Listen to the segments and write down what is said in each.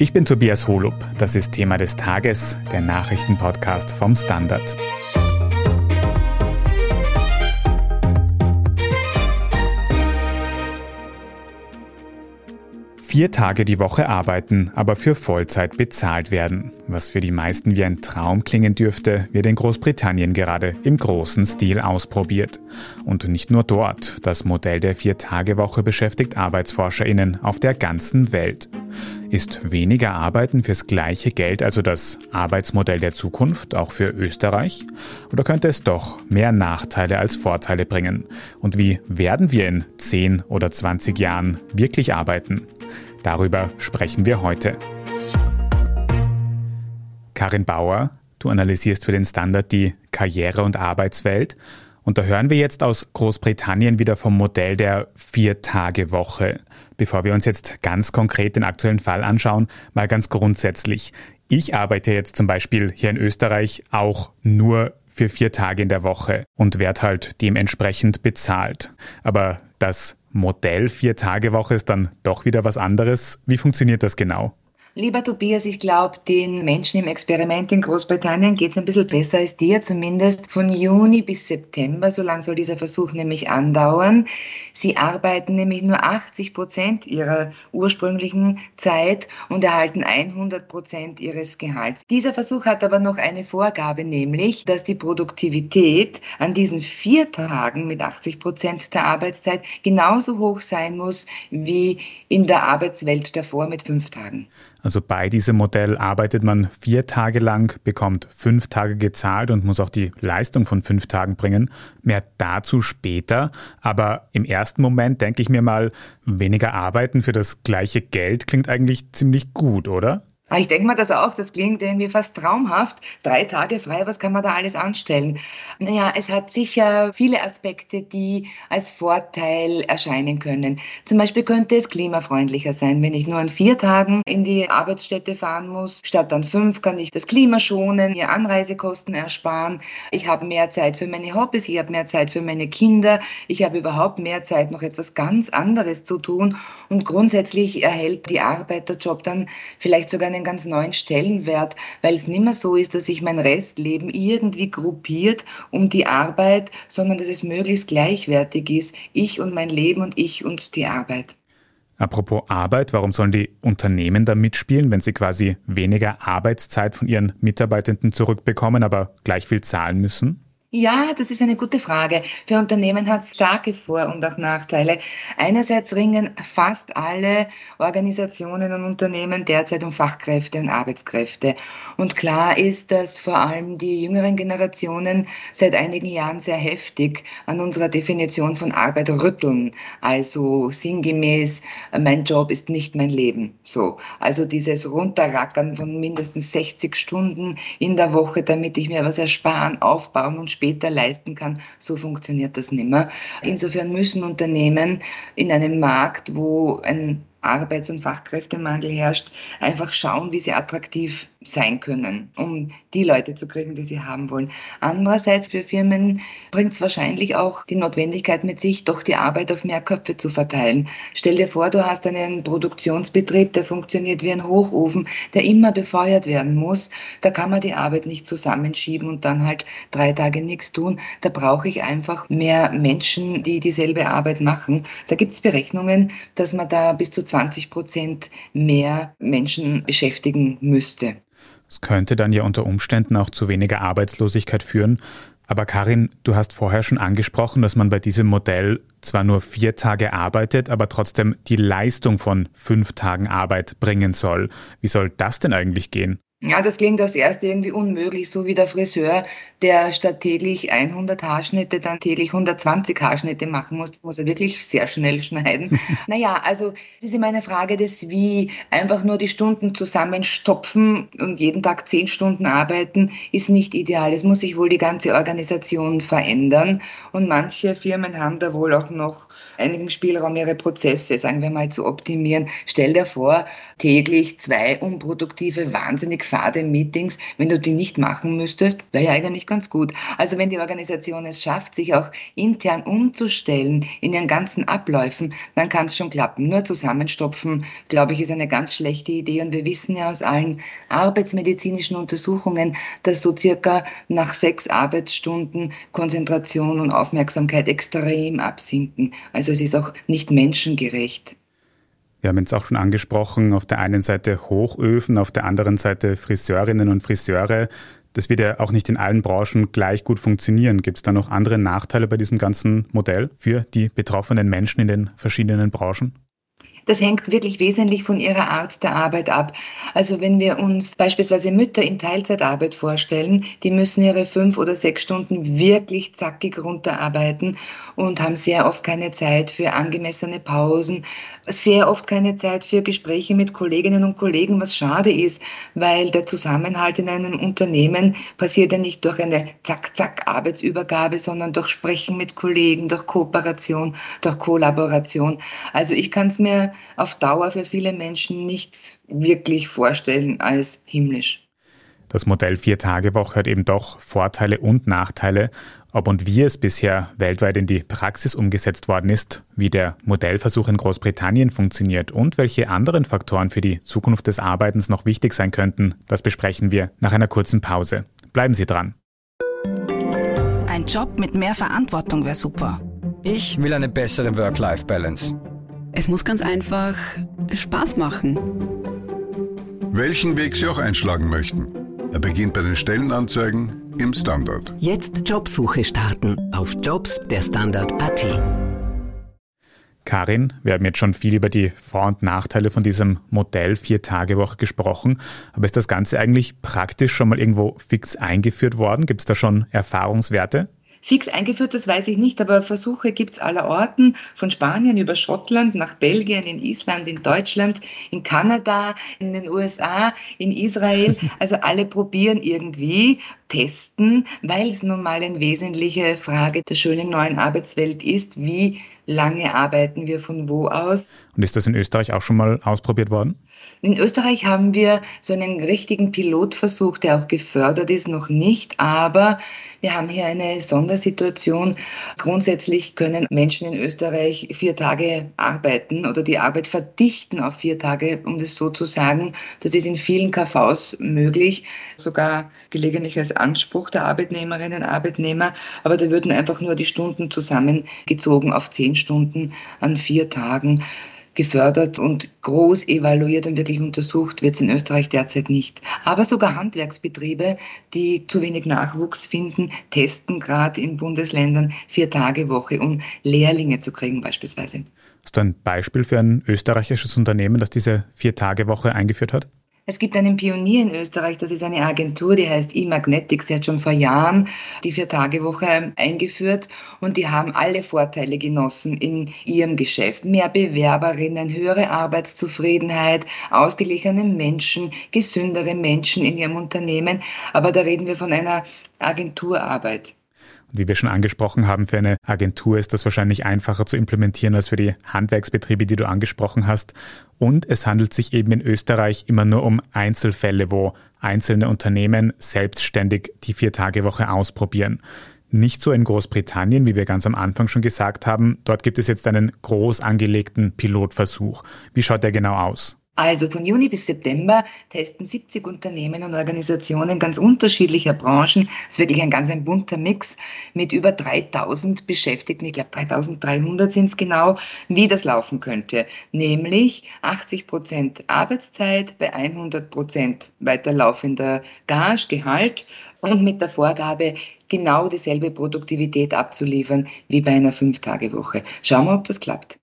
Ich bin Tobias Holub. Das ist Thema des Tages, der Nachrichtenpodcast vom Standard. Vier Tage die Woche arbeiten, aber für Vollzeit bezahlt werden. Was für die meisten wie ein Traum klingen dürfte, wird in Großbritannien gerade im großen Stil ausprobiert. Und nicht nur dort. Das Modell der Vier-Tage-Woche beschäftigt ArbeitsforscherInnen auf der ganzen Welt. Ist weniger Arbeiten fürs gleiche Geld also das Arbeitsmodell der Zukunft, auch für Österreich? Oder könnte es doch mehr Nachteile als Vorteile bringen? Und wie werden wir in 10 oder 20 Jahren wirklich arbeiten? Darüber sprechen wir heute. Karin Bauer, du analysierst für den Standard die Karriere- und Arbeitswelt. Und da hören wir jetzt aus Großbritannien wieder vom Modell der Vier-Tage-Woche. Bevor wir uns jetzt ganz konkret den aktuellen Fall anschauen, mal ganz grundsätzlich. Ich arbeite jetzt zum Beispiel hier in Österreich auch nur für vier Tage in der Woche und werde halt dementsprechend bezahlt. Aber das Modell Vier-Tage-Woche ist dann doch wieder was anderes. Wie funktioniert das genau? Lieber Tobias, ich glaube, den Menschen im Experiment in Großbritannien geht es ein bisschen besser als dir, zumindest von Juni bis September. So lange soll dieser Versuch nämlich andauern. Sie arbeiten nämlich nur 80 Prozent ihrer ursprünglichen Zeit und erhalten 100 Prozent ihres Gehalts. Dieser Versuch hat aber noch eine Vorgabe, nämlich, dass die Produktivität an diesen vier Tagen mit 80 Prozent der Arbeitszeit genauso hoch sein muss wie in der Arbeitswelt davor mit fünf Tagen. Also bei diesem Modell arbeitet man vier Tage lang, bekommt fünf Tage gezahlt und muss auch die Leistung von fünf Tagen bringen. Mehr dazu später. Aber im ersten Moment denke ich mir mal, weniger arbeiten für das gleiche Geld klingt eigentlich ziemlich gut, oder? Ah, ich denke mal das auch, das klingt irgendwie fast traumhaft. Drei Tage frei, was kann man da alles anstellen? Naja, es hat sicher viele Aspekte, die als Vorteil erscheinen können. Zum Beispiel könnte es klimafreundlicher sein, wenn ich nur an vier Tagen in die Arbeitsstätte fahren muss. Statt an fünf kann ich das Klima schonen, mir Anreisekosten ersparen. Ich habe mehr Zeit für meine Hobbys, ich habe mehr Zeit für meine Kinder. Ich habe überhaupt mehr Zeit, noch etwas ganz anderes zu tun. Und grundsätzlich erhält die Arbeiterjob dann vielleicht sogar eine einen ganz neuen Stellenwert, weil es nicht mehr so ist, dass sich mein Restleben irgendwie gruppiert um die Arbeit, sondern dass es möglichst gleichwertig ist, ich und mein Leben und ich und die Arbeit. Apropos Arbeit, warum sollen die Unternehmen da mitspielen, wenn sie quasi weniger Arbeitszeit von ihren Mitarbeitenden zurückbekommen, aber gleich viel zahlen müssen? Ja, das ist eine gute Frage. Für Unternehmen hat es starke Vor- und auch Nachteile. Einerseits ringen fast alle Organisationen und Unternehmen derzeit um Fachkräfte und Arbeitskräfte. Und klar ist, dass vor allem die jüngeren Generationen seit einigen Jahren sehr heftig an unserer Definition von Arbeit rütteln. Also sinngemäß, mein Job ist nicht mein Leben. So. Also dieses Runterrackern von mindestens 60 Stunden in der Woche, damit ich mir was ersparen, aufbauen und später leisten kann. So funktioniert das nicht mehr. Insofern müssen Unternehmen in einem Markt, wo ein Arbeits- und Fachkräftemangel herrscht, einfach schauen, wie sie attraktiv sein können, um die Leute zu kriegen, die sie haben wollen. Andererseits für Firmen bringt es wahrscheinlich auch die Notwendigkeit mit sich, doch die Arbeit auf mehr Köpfe zu verteilen. Stell dir vor, du hast einen Produktionsbetrieb, der funktioniert wie ein Hochofen, der immer befeuert werden muss. Da kann man die Arbeit nicht zusammenschieben und dann halt drei Tage nichts tun. Da brauche ich einfach mehr Menschen, die dieselbe Arbeit machen. Da gibt es Berechnungen, dass man da bis zu 20 Prozent mehr Menschen beschäftigen müsste. Es könnte dann ja unter Umständen auch zu weniger Arbeitslosigkeit führen. Aber Karin, du hast vorher schon angesprochen, dass man bei diesem Modell zwar nur vier Tage arbeitet, aber trotzdem die Leistung von fünf Tagen Arbeit bringen soll. Wie soll das denn eigentlich gehen? Ja, das klingt aufs Erste irgendwie unmöglich, so wie der Friseur, der statt täglich 100 Haarschnitte dann täglich 120 Haarschnitte machen muss. Muss er wirklich sehr schnell schneiden. naja, also es ist immer eine Frage des Wie. Einfach nur die Stunden zusammenstopfen und jeden Tag zehn Stunden arbeiten, ist nicht ideal. Es muss sich wohl die ganze Organisation verändern. Und manche Firmen haben da wohl auch noch einigen Spielraum, ihre Prozesse, sagen wir mal, zu optimieren. Stell dir vor, täglich zwei unproduktive, wahnsinnig fade Meetings, wenn du die nicht machen müsstest, wäre ja eigentlich ganz gut. Also wenn die Organisation es schafft, sich auch intern umzustellen in ihren ganzen Abläufen, dann kann es schon klappen. Nur zusammenstopfen, glaube ich, ist eine ganz schlechte Idee. Und wir wissen ja aus allen arbeitsmedizinischen Untersuchungen, dass so circa nach sechs Arbeitsstunden Konzentration und Aufmerksamkeit extrem absinken. Also es ist auch nicht menschengerecht. Wir haben jetzt auch schon angesprochen, auf der einen Seite Hochöfen, auf der anderen Seite Friseurinnen und Friseure. Das wird ja auch nicht in allen Branchen gleich gut funktionieren. Gibt es da noch andere Nachteile bei diesem ganzen Modell für die betroffenen Menschen in den verschiedenen Branchen? Das hängt wirklich wesentlich von ihrer Art der Arbeit ab. Also wenn wir uns beispielsweise Mütter in Teilzeitarbeit vorstellen, die müssen ihre fünf oder sechs Stunden wirklich zackig runterarbeiten und haben sehr oft keine Zeit für angemessene Pausen, sehr oft keine Zeit für Gespräche mit Kolleginnen und Kollegen, was schade ist, weil der Zusammenhalt in einem Unternehmen passiert ja nicht durch eine Zack-Zack-Arbeitsübergabe, sondern durch Sprechen mit Kollegen, durch Kooperation, durch Kollaboration. Also ich kann es mir auf Dauer für viele Menschen nicht wirklich vorstellen als himmlisch. Das Modell Vier-Tage-Woche hat eben doch Vorteile und Nachteile. Ob und wie es bisher weltweit in die Praxis umgesetzt worden ist, wie der Modellversuch in Großbritannien funktioniert und welche anderen Faktoren für die Zukunft des Arbeitens noch wichtig sein könnten, das besprechen wir nach einer kurzen Pause. Bleiben Sie dran. Ein Job mit mehr Verantwortung wäre super. Ich will eine bessere Work-Life-Balance. Es muss ganz einfach Spaß machen. Welchen Weg Sie auch einschlagen möchten. Er beginnt bei den Stellenanzeigen im Standard. Jetzt Jobsuche starten auf Jobs der Standard.at. Karin, wir haben jetzt schon viel über die Vor- und Nachteile von diesem Modell Vier-Tage-Woche gesprochen. Aber ist das Ganze eigentlich praktisch schon mal irgendwo fix eingeführt worden? Gibt es da schon Erfahrungswerte? Fix eingeführt, das weiß ich nicht, aber Versuche gibt es aller Orten, von Spanien über Schottland nach Belgien, in Island, in Deutschland, in Kanada, in den USA, in Israel. Also alle probieren irgendwie, testen, weil es nun mal eine wesentliche Frage der schönen neuen Arbeitswelt ist, wie lange arbeiten wir von wo aus. Und ist das in Österreich auch schon mal ausprobiert worden? In Österreich haben wir so einen richtigen Pilotversuch, der auch gefördert ist, noch nicht, aber wir haben hier eine Sondersituation. Grundsätzlich können Menschen in Österreich vier Tage arbeiten oder die Arbeit verdichten auf vier Tage, um das so zu sagen. Das ist in vielen KVs möglich, sogar gelegentlich als Anspruch der Arbeitnehmerinnen und Arbeitnehmer. Aber da würden einfach nur die Stunden zusammengezogen auf zehn Stunden an vier Tagen gefördert und groß evaluiert und wirklich untersucht wird es in Österreich derzeit nicht. Aber sogar Handwerksbetriebe, die zu wenig Nachwuchs finden, testen gerade in Bundesländern vier Tage Woche, um Lehrlinge zu kriegen beispielsweise. Hast du ein Beispiel für ein österreichisches Unternehmen, das diese vier Tage Woche eingeführt hat? Es gibt einen Pionier in Österreich, das ist eine Agentur, die heißt eMagnetics, die hat schon vor Jahren die Vier-Tage-Woche eingeführt und die haben alle Vorteile genossen in ihrem Geschäft. Mehr Bewerberinnen, höhere Arbeitszufriedenheit, ausgeglichene Menschen, gesündere Menschen in ihrem Unternehmen. Aber da reden wir von einer Agenturarbeit. Wie wir schon angesprochen haben, für eine Agentur ist das wahrscheinlich einfacher zu implementieren als für die Handwerksbetriebe, die du angesprochen hast. Und es handelt sich eben in Österreich immer nur um Einzelfälle, wo einzelne Unternehmen selbstständig die Vier-Tage-Woche ausprobieren. Nicht so in Großbritannien, wie wir ganz am Anfang schon gesagt haben. Dort gibt es jetzt einen groß angelegten Pilotversuch. Wie schaut der genau aus? Also von Juni bis September testen 70 Unternehmen und Organisationen ganz unterschiedlicher Branchen. Es ist wirklich ein ganz ein bunter Mix mit über 3000 Beschäftigten. Ich glaube 3300 sind es genau, wie das laufen könnte. Nämlich 80 Prozent Arbeitszeit bei 100 Prozent weiterlaufender Gage, Gehalt und mit der Vorgabe, genau dieselbe Produktivität abzuliefern wie bei einer Fünf-Tage-Woche. Schauen wir, ob das klappt.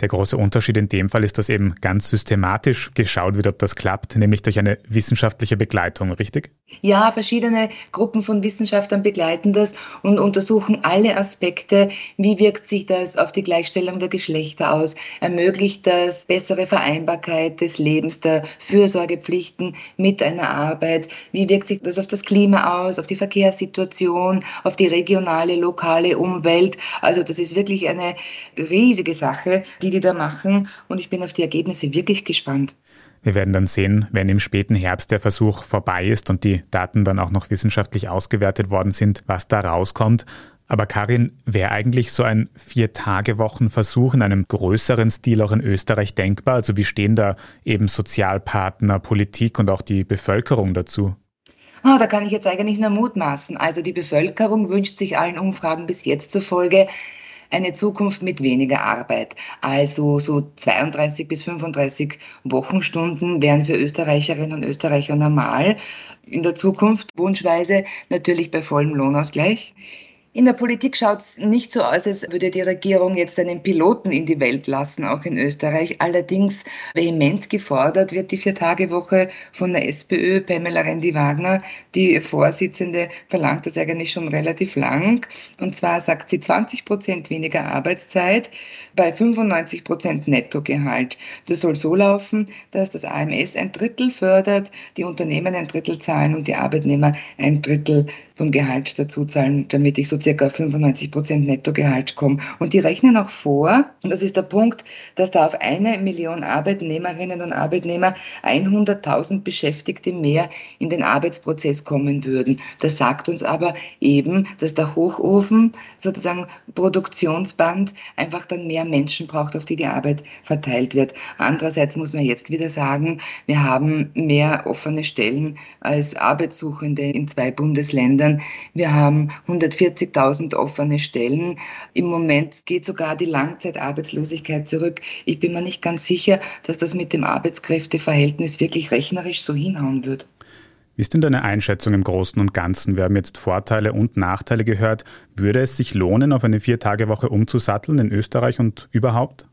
Der große Unterschied in dem Fall ist, dass eben ganz systematisch geschaut wird, ob das klappt, nämlich durch eine wissenschaftliche Begleitung, richtig? Ja, verschiedene Gruppen von Wissenschaftlern begleiten das und untersuchen alle Aspekte. Wie wirkt sich das auf die Gleichstellung der Geschlechter aus? Ermöglicht das bessere Vereinbarkeit des Lebens, der Fürsorgepflichten mit einer Arbeit? Wie wirkt sich das auf das Klima aus, auf die Verkehrssituation, auf die regionale, lokale Umwelt? Also das ist wirklich eine riesige Sache, die da machen und ich bin auf die Ergebnisse wirklich gespannt. Wir werden dann sehen, wenn im späten Herbst der Versuch vorbei ist und die Daten dann auch noch wissenschaftlich ausgewertet worden sind, was da rauskommt. Aber Karin, wäre eigentlich so ein Vier-Tage-Wochen-Versuch in einem größeren Stil auch in Österreich denkbar? Also wie stehen da eben Sozialpartner, Politik und auch die Bevölkerung dazu? Oh, da kann ich jetzt eigentlich nur mutmaßen. Also die Bevölkerung wünscht sich allen Umfragen bis jetzt zufolge eine Zukunft mit weniger Arbeit. Also so 32 bis 35 Wochenstunden wären für Österreicherinnen und Österreicher normal. In der Zukunft wunschweise natürlich bei vollem Lohnausgleich. In der Politik schaut es nicht so aus, als würde die Regierung jetzt einen Piloten in die Welt lassen, auch in Österreich. Allerdings vehement gefordert wird die Vier-Tage-Woche von der SPÖ. Pamela Rendi-Wagner, die Vorsitzende, verlangt das eigentlich schon relativ lang. Und zwar sagt sie 20 Prozent weniger Arbeitszeit bei 95 Prozent Nettogehalt. Das soll so laufen, dass das AMS ein Drittel fördert, die Unternehmen ein Drittel zahlen und die Arbeitnehmer ein Drittel vom Gehalt dazu zahlen, damit ich so circa 95 Prozent Nettogehalt komme. Und die rechnen auch vor, und das ist der Punkt, dass da auf eine Million Arbeitnehmerinnen und Arbeitnehmer 100.000 Beschäftigte mehr in den Arbeitsprozess kommen würden. Das sagt uns aber eben, dass der Hochofen, sozusagen Produktionsband, einfach dann mehr Menschen braucht, auf die die Arbeit verteilt wird. Andererseits muss man jetzt wieder sagen, wir haben mehr offene Stellen als Arbeitssuchende in zwei Bundesländern Ländern. Wir haben 140.000 offene Stellen. Im Moment geht sogar die Langzeitarbeitslosigkeit zurück. Ich bin mir nicht ganz sicher, dass das mit dem Arbeitskräfteverhältnis wirklich rechnerisch so hinhauen wird. Wie ist denn deine Einschätzung im Großen und Ganzen? Wir haben jetzt Vorteile und Nachteile gehört. Würde es sich lohnen, auf eine Vier-Tage-Woche umzusatteln in Österreich und überhaupt?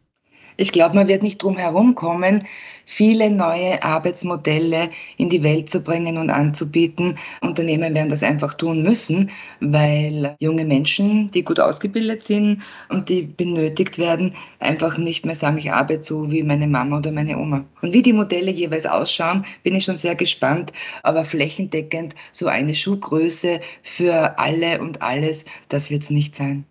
Ich glaube, man wird nicht drum herum kommen, viele neue Arbeitsmodelle in die Welt zu bringen und anzubieten. Unternehmen werden das einfach tun müssen, weil junge Menschen, die gut ausgebildet sind und die benötigt werden, einfach nicht mehr sagen, ich arbeite so wie meine Mama oder meine Oma. Und wie die Modelle jeweils ausschauen, bin ich schon sehr gespannt. Aber flächendeckend so eine Schuhgröße für alle und alles, das wird es nicht sein.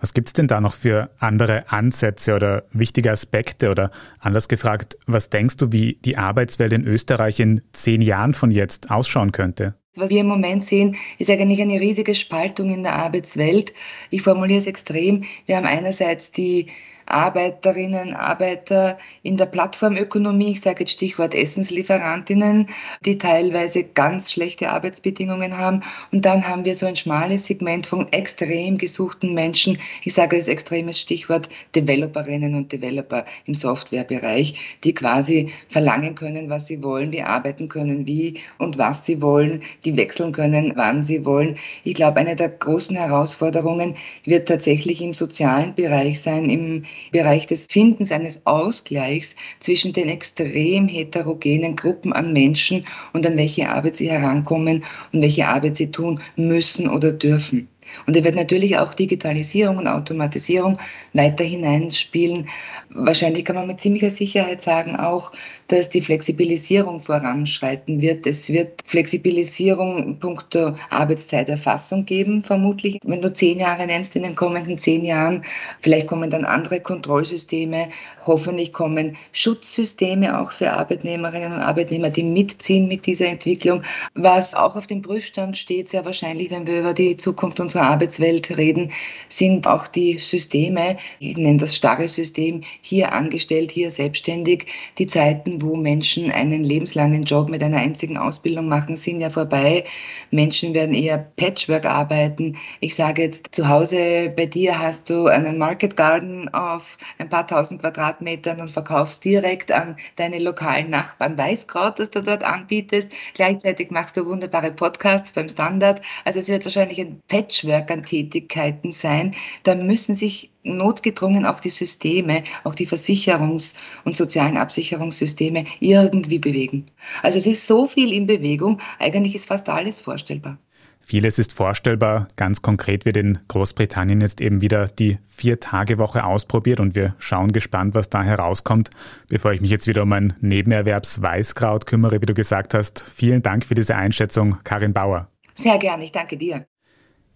Was gibt es denn da noch für andere Ansätze oder wichtige Aspekte? Oder anders gefragt, was denkst du, wie die Arbeitswelt in Österreich in zehn Jahren von jetzt ausschauen könnte? Was wir im Moment sehen, ist eigentlich eine riesige Spaltung in der Arbeitswelt. Ich formuliere es extrem. Wir haben einerseits die Arbeiterinnen, Arbeiter in der Plattformökonomie, ich sage jetzt Stichwort Essenslieferantinnen, die teilweise ganz schlechte Arbeitsbedingungen haben. Und dann haben wir so ein schmales Segment von extrem gesuchten Menschen, ich sage das extremes Stichwort Developerinnen und Developer im Softwarebereich, die quasi verlangen können, was sie wollen, die arbeiten können, wie und was sie wollen, die wechseln können, wann sie wollen. Ich glaube, eine der großen Herausforderungen wird tatsächlich im sozialen Bereich sein, im Bereich des Findens eines Ausgleichs zwischen den extrem heterogenen Gruppen an Menschen und an welche Arbeit sie herankommen und welche Arbeit sie tun müssen oder dürfen. Und da wird natürlich auch Digitalisierung und Automatisierung weiter hineinspielen. Wahrscheinlich kann man mit ziemlicher Sicherheit sagen auch, dass die Flexibilisierung voranschreiten wird. Es wird Flexibilisierung punkto Arbeitszeiterfassung geben, vermutlich. Wenn du zehn Jahre nennst, in den kommenden zehn Jahren, vielleicht kommen dann andere Kontrollsysteme, hoffentlich kommen Schutzsysteme auch für Arbeitnehmerinnen und Arbeitnehmer, die mitziehen mit dieser Entwicklung. Was auch auf dem Prüfstand steht, sehr wahrscheinlich, wenn wir über die Zukunft unserer Arbeitswelt reden, sind auch die Systeme, ich nenne das starre System, hier angestellt, hier selbstständig, die Zeiten, wo Menschen einen lebenslangen Job mit einer einzigen Ausbildung machen, sind ja vorbei. Menschen werden eher Patchwork arbeiten. Ich sage jetzt, zu Hause bei dir hast du einen Market Garden auf ein paar tausend Quadratmetern und verkaufst direkt an deine lokalen Nachbarn Weißkraut, das du dort anbietest. Gleichzeitig machst du wunderbare Podcasts beim Standard. Also es wird wahrscheinlich ein Patchwork Patchwork an Tätigkeiten sein. Da müssen sich notgedrungen auch die Systeme, auch die Versicherungs- und sozialen Absicherungssysteme irgendwie bewegen. Also es ist so viel in Bewegung, eigentlich ist fast alles vorstellbar. Vieles ist vorstellbar. Ganz konkret wird in Großbritannien jetzt eben wieder die Vier-Tage-Woche ausprobiert und wir schauen gespannt, was da herauskommt. Bevor ich mich jetzt wieder um ein Nebenerwerbsweißkraut kümmere, wie du gesagt hast, vielen Dank für diese Einschätzung, Karin Bauer. Sehr gerne, ich danke dir.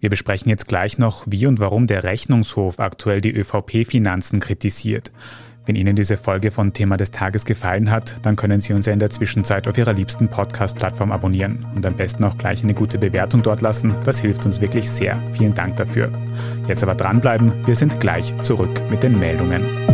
Wir besprechen jetzt gleich noch, wie und warum der Rechnungshof aktuell die ÖVP-Finanzen kritisiert. Wenn Ihnen diese Folge von Thema des Tages gefallen hat, dann können Sie uns ja in der Zwischenzeit auf Ihrer liebsten Podcast-Plattform abonnieren und am besten auch gleich eine gute Bewertung dort lassen. Das hilft uns wirklich sehr. Vielen Dank dafür. Jetzt aber dranbleiben, wir sind gleich zurück mit den Meldungen.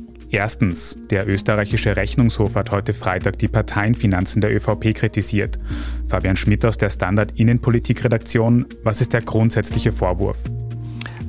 Erstens, der österreichische Rechnungshof hat heute Freitag die Parteienfinanzen der ÖVP kritisiert. Fabian Schmidt aus der Standard Innenpolitikredaktion, was ist der grundsätzliche Vorwurf?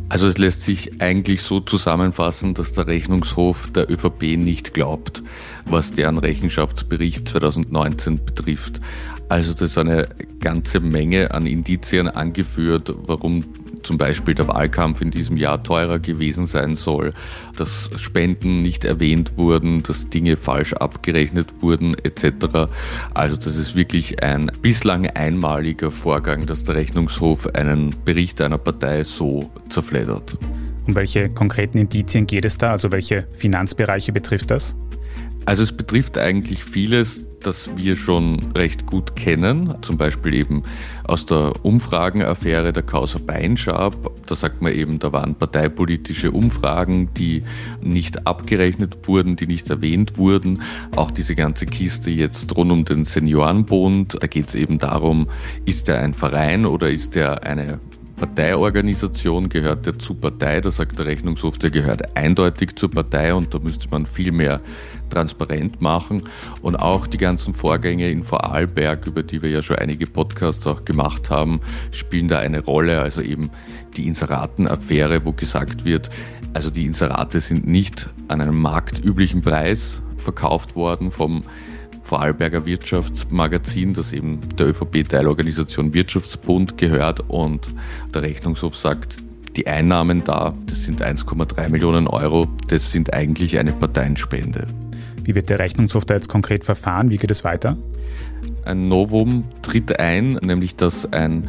Also es lässt sich eigentlich so zusammenfassen, dass der Rechnungshof der ÖVP nicht glaubt, was deren Rechenschaftsbericht 2019 betrifft. Also das ist eine ganze Menge an Indizien angeführt, warum zum Beispiel der Wahlkampf in diesem Jahr teurer gewesen sein soll, dass Spenden nicht erwähnt wurden, dass Dinge falsch abgerechnet wurden etc. Also das ist wirklich ein bislang einmaliger Vorgang, dass der Rechnungshof einen Bericht einer Partei so zerfleddert. Um welche konkreten Indizien geht es da? Also welche Finanzbereiche betrifft das? Also es betrifft eigentlich vieles, das wir schon recht gut kennen, zum Beispiel eben aus der Umfragenaffäre der Causa Beinschab. Da sagt man eben, da waren parteipolitische Umfragen, die nicht abgerechnet wurden, die nicht erwähnt wurden. Auch diese ganze Kiste jetzt rund um den Seniorenbund, da geht es eben darum, ist er ein Verein oder ist er eine Parteiorganisation gehört der zur Partei, da sagt der Rechnungshof, der gehört eindeutig zur Partei und da müsste man viel mehr transparent machen. Und auch die ganzen Vorgänge in Vorarlberg, über die wir ja schon einige Podcasts auch gemacht haben, spielen da eine Rolle. Also eben die Inseratenaffäre, wo gesagt wird, also die Inserate sind nicht an einem marktüblichen Preis verkauft worden vom Vorarlberger Wirtschaftsmagazin, das eben der ÖVP-Teilorganisation Wirtschaftsbund gehört und der Rechnungshof sagt, die Einnahmen da, das sind 1,3 Millionen Euro, das sind eigentlich eine Parteienspende. Wie wird der Rechnungshof da jetzt konkret verfahren? Wie geht es weiter? Ein Novum tritt ein, nämlich dass ein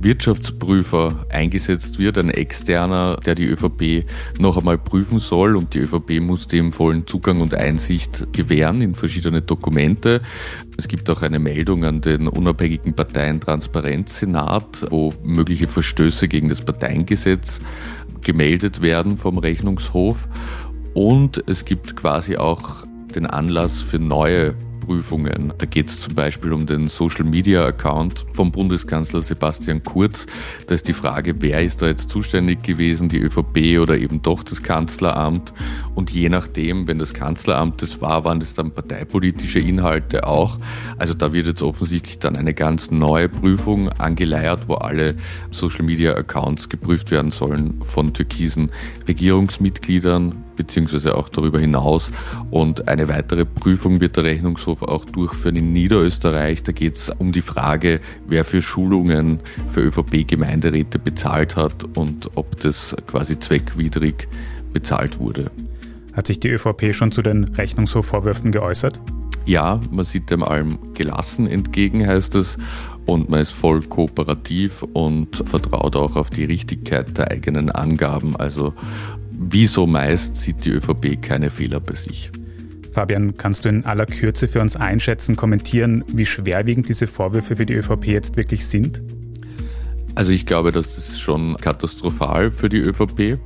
Wirtschaftsprüfer eingesetzt wird, ein externer, der die ÖVP noch einmal prüfen soll und die ÖVP muss dem vollen Zugang und Einsicht gewähren in verschiedene Dokumente. Es gibt auch eine Meldung an den unabhängigen Parteientransparenzsenat, wo mögliche Verstöße gegen das Parteiengesetz gemeldet werden vom Rechnungshof. Und es gibt quasi auch den Anlass für neue Prüfungen. Da geht es zum Beispiel um den Social Media Account vom Bundeskanzler Sebastian Kurz. Da ist die Frage, wer ist da jetzt zuständig gewesen, die ÖVP oder eben doch das Kanzleramt. Und je nachdem, wenn das Kanzleramt das war, waren das dann parteipolitische Inhalte auch. Also da wird jetzt offensichtlich dann eine ganz neue Prüfung angeleiert, wo alle Social Media Accounts geprüft werden sollen von türkisen Regierungsmitgliedern beziehungsweise auch darüber hinaus. Und eine weitere Prüfung wird der Rechnungshof auch durchführen in Niederösterreich. Da geht es um die Frage, wer für Schulungen für ÖVP-Gemeinderäte bezahlt hat und ob das quasi zweckwidrig bezahlt wurde. Hat sich die ÖVP schon zu den Rechnungshofvorwürfen geäußert? Ja, man sieht dem allem gelassen entgegen, heißt es. Und man ist voll kooperativ und vertraut auch auf die Richtigkeit der eigenen Angaben. Also wie so meist sieht die ÖVP keine Fehler bei sich. Fabian, kannst du in aller Kürze für uns einschätzen, kommentieren, wie schwerwiegend diese Vorwürfe für die ÖVP jetzt wirklich sind? Also ich glaube, das ist schon katastrophal für die ÖVP,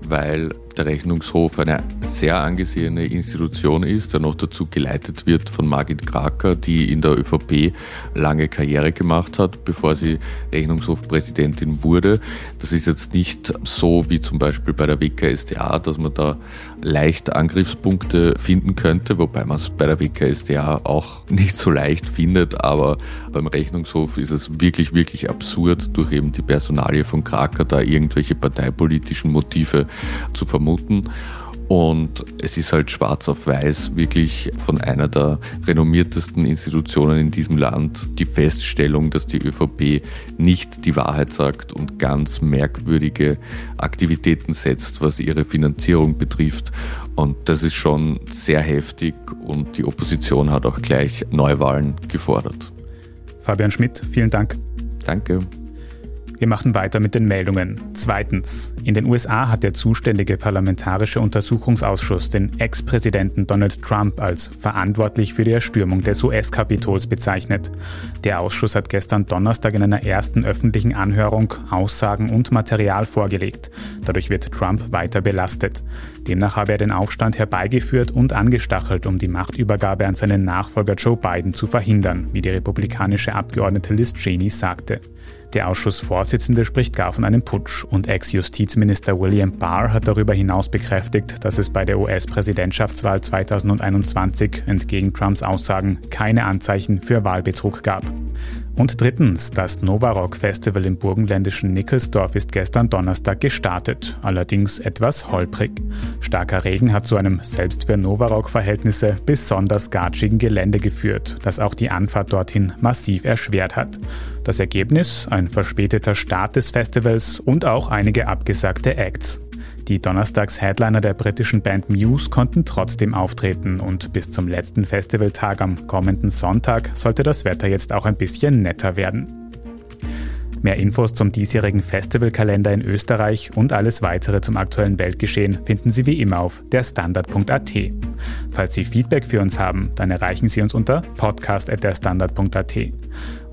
weil der Rechnungshof eine sehr angesehene Institution ist, der noch dazu geleitet wird von Margit Kraker, die in der ÖVP lange Karriere gemacht hat, bevor sie Rechnungshofpräsidentin wurde. Das ist jetzt nicht so wie zum Beispiel bei der WKSDA, dass man da leicht Angriffspunkte finden könnte, wobei man es bei der WKSDA auch nicht so leicht findet, aber beim Rechnungshof ist es wirklich, wirklich absurd, durch eben die Personalie von Kraker da irgendwelche parteipolitischen Motive zu vermuten. Und es ist halt schwarz auf weiß wirklich von einer der renommiertesten Institutionen in diesem Land die Feststellung, dass die ÖVP nicht die Wahrheit sagt und ganz merkwürdige Aktivitäten setzt, was ihre Finanzierung betrifft. Und das ist schon sehr heftig und die Opposition hat auch gleich Neuwahlen gefordert. Fabian Schmidt, vielen Dank. Danke. Wir machen weiter mit den Meldungen. Zweitens. In den USA hat der zuständige Parlamentarische Untersuchungsausschuss den Ex-Präsidenten Donald Trump als verantwortlich für die Erstürmung des US-Kapitols bezeichnet. Der Ausschuss hat gestern Donnerstag in einer ersten öffentlichen Anhörung Aussagen und Material vorgelegt. Dadurch wird Trump weiter belastet. Demnach habe er den Aufstand herbeigeführt und angestachelt, um die Machtübergabe an seinen Nachfolger Joe Biden zu verhindern, wie die republikanische Abgeordnete Liz Cheney sagte. Der Ausschussvorsitzende spricht gar von einem Putsch und Ex-Justizminister William Barr hat darüber hinaus bekräftigt, dass es bei der US-Präsidentschaftswahl 2021 entgegen Trumps Aussagen keine Anzeichen für Wahlbetrug gab. Und drittens, das Novarock Festival im burgenländischen Nickelsdorf ist gestern Donnerstag gestartet, allerdings etwas holprig. Starker Regen hat zu einem selbst für Novarock-Verhältnisse besonders gatschigen Gelände geführt, das auch die Anfahrt dorthin massiv erschwert hat. Das Ergebnis ein verspäteter Start des Festivals und auch einige abgesagte Acts. Die Donnerstags-Headliner der britischen Band Muse konnten trotzdem auftreten und bis zum letzten Festivaltag am kommenden Sonntag sollte das Wetter jetzt auch ein bisschen netter werden. Mehr Infos zum diesjährigen Festivalkalender in Österreich und alles weitere zum aktuellen Weltgeschehen finden Sie wie immer auf derstandard.at. Falls Sie Feedback für uns haben, dann erreichen Sie uns unter podcast.derstandard.at.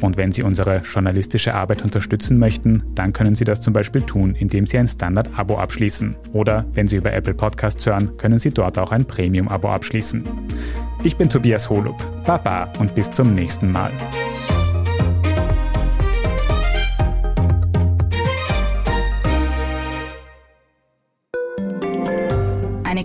Und wenn Sie unsere journalistische Arbeit unterstützen möchten, dann können Sie das zum Beispiel tun, indem Sie ein Standard-Abo abschließen. Oder wenn Sie über Apple Podcasts hören, können Sie dort auch ein Premium-Abo abschließen. Ich bin Tobias Holub. Baba und bis zum nächsten Mal.